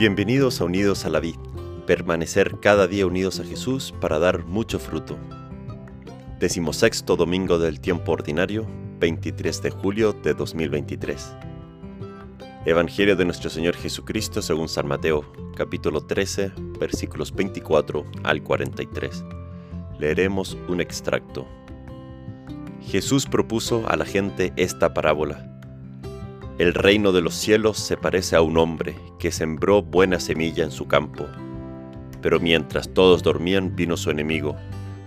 Bienvenidos a Unidos a la Vid, permanecer cada día unidos a Jesús para dar mucho fruto. Decimosexto domingo del tiempo ordinario, 23 de julio de 2023. Evangelio de nuestro Señor Jesucristo según San Mateo, capítulo 13, versículos 24 al 43. Leeremos un extracto. Jesús propuso a la gente esta parábola. El reino de los cielos se parece a un hombre que sembró buena semilla en su campo. Pero mientras todos dormían vino su enemigo,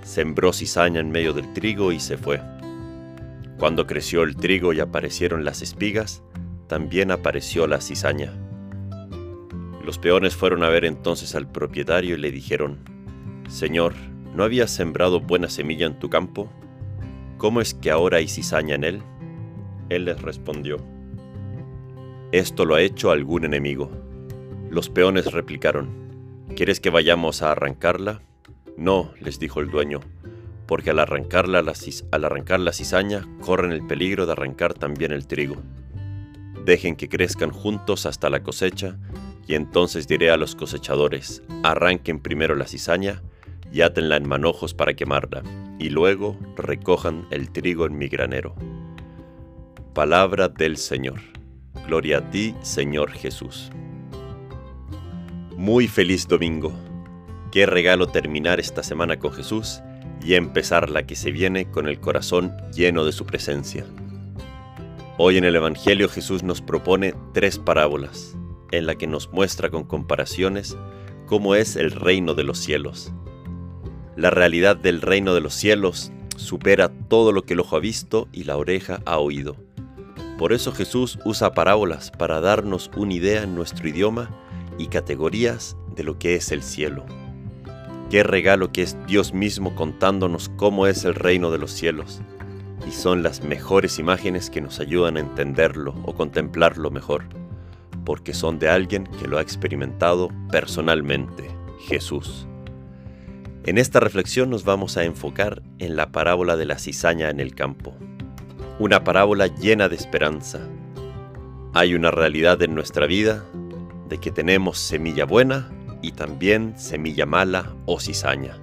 sembró cizaña en medio del trigo y se fue. Cuando creció el trigo y aparecieron las espigas, también apareció la cizaña. Los peones fueron a ver entonces al propietario y le dijeron, Señor, ¿no habías sembrado buena semilla en tu campo? ¿Cómo es que ahora hay cizaña en él? Él les respondió, esto lo ha hecho algún enemigo. Los peones replicaron, ¿Quieres que vayamos a arrancarla? No, les dijo el dueño, porque al al arrancar la cizaña corren el peligro de arrancar también el trigo. Dejen que crezcan juntos hasta la cosecha, y entonces diré a los cosechadores, arranquen primero la cizaña y átenla en manojos para quemarla, y luego recojan el trigo en mi granero. Palabra del Señor. Gloria a ti, Señor Jesús. Muy feliz domingo. Qué regalo terminar esta semana con Jesús y empezar la que se viene con el corazón lleno de su presencia. Hoy en el Evangelio Jesús nos propone tres parábolas, en la que nos muestra con comparaciones cómo es el reino de los cielos. La realidad del reino de los cielos supera todo lo que el ojo ha visto y la oreja ha oído por eso Jesús usa parábolas para darnos una idea en nuestro idioma y categorías de lo que es el cielo. Qué regalo que es Dios mismo contándonos cómo es el reino de los cielos. Y son las mejores imágenes que nos ayudan a entenderlo o contemplarlo mejor, porque son de alguien que lo ha experimentado personalmente, Jesús. En esta reflexión nos vamos a enfocar en la parábola de la cizaña en el campo una parábola llena de esperanza. Hay una realidad en nuestra vida de que tenemos semilla buena y también semilla mala o cizaña.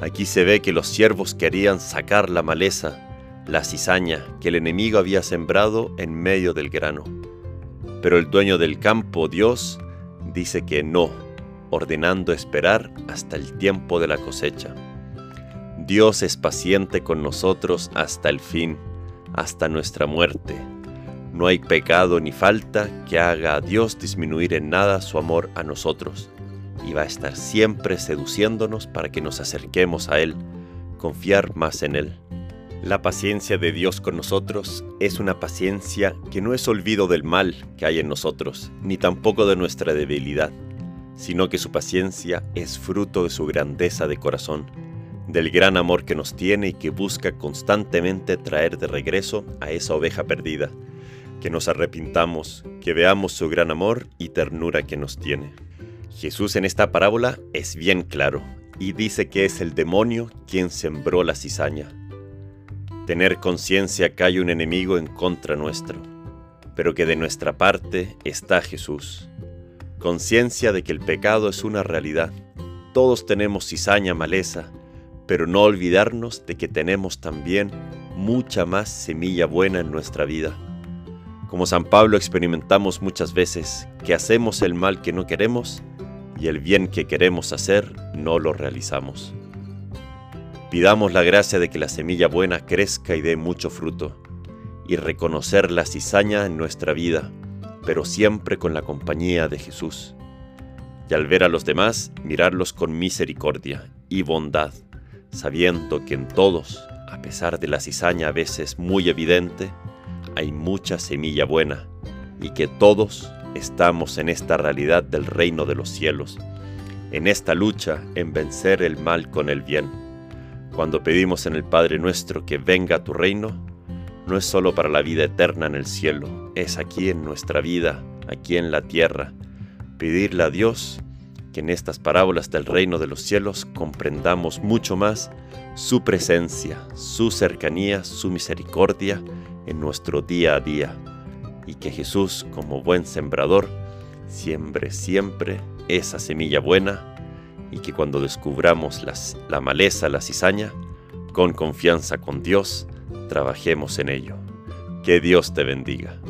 Aquí se ve que los siervos querían sacar la maleza, la cizaña que el enemigo había sembrado en medio del grano. Pero el dueño del campo, Dios, dice que no, ordenando esperar hasta el tiempo de la cosecha. Dios es paciente con nosotros hasta el fin hasta nuestra muerte. No hay pecado ni falta que haga a Dios disminuir en nada su amor a nosotros, y va a estar siempre seduciéndonos para que nos acerquemos a Él, confiar más en Él. La paciencia de Dios con nosotros es una paciencia que no es olvido del mal que hay en nosotros, ni tampoco de nuestra debilidad, sino que su paciencia es fruto de su grandeza de corazón del gran amor que nos tiene y que busca constantemente traer de regreso a esa oveja perdida, que nos arrepintamos, que veamos su gran amor y ternura que nos tiene. Jesús en esta parábola es bien claro y dice que es el demonio quien sembró la cizaña. Tener conciencia que hay un enemigo en contra nuestro, pero que de nuestra parte está Jesús. Conciencia de que el pecado es una realidad. Todos tenemos cizaña, maleza, pero no olvidarnos de que tenemos también mucha más semilla buena en nuestra vida. Como San Pablo experimentamos muchas veces que hacemos el mal que no queremos y el bien que queremos hacer no lo realizamos. Pidamos la gracia de que la semilla buena crezca y dé mucho fruto, y reconocer la cizaña en nuestra vida, pero siempre con la compañía de Jesús. Y al ver a los demás, mirarlos con misericordia y bondad sabiendo que en todos, a pesar de la cizaña a veces muy evidente, hay mucha semilla buena y que todos estamos en esta realidad del reino de los cielos, en esta lucha en vencer el mal con el bien. Cuando pedimos en el Padre nuestro que venga tu reino, no es solo para la vida eterna en el cielo, es aquí en nuestra vida, aquí en la tierra. Pedirle a Dios que en estas parábolas del reino de los cielos comprendamos mucho más su presencia, su cercanía, su misericordia en nuestro día a día, y que Jesús, como buen sembrador, siembre siempre esa semilla buena y que cuando descubramos la maleza, la cizaña, con confianza con Dios, trabajemos en ello. Que Dios te bendiga.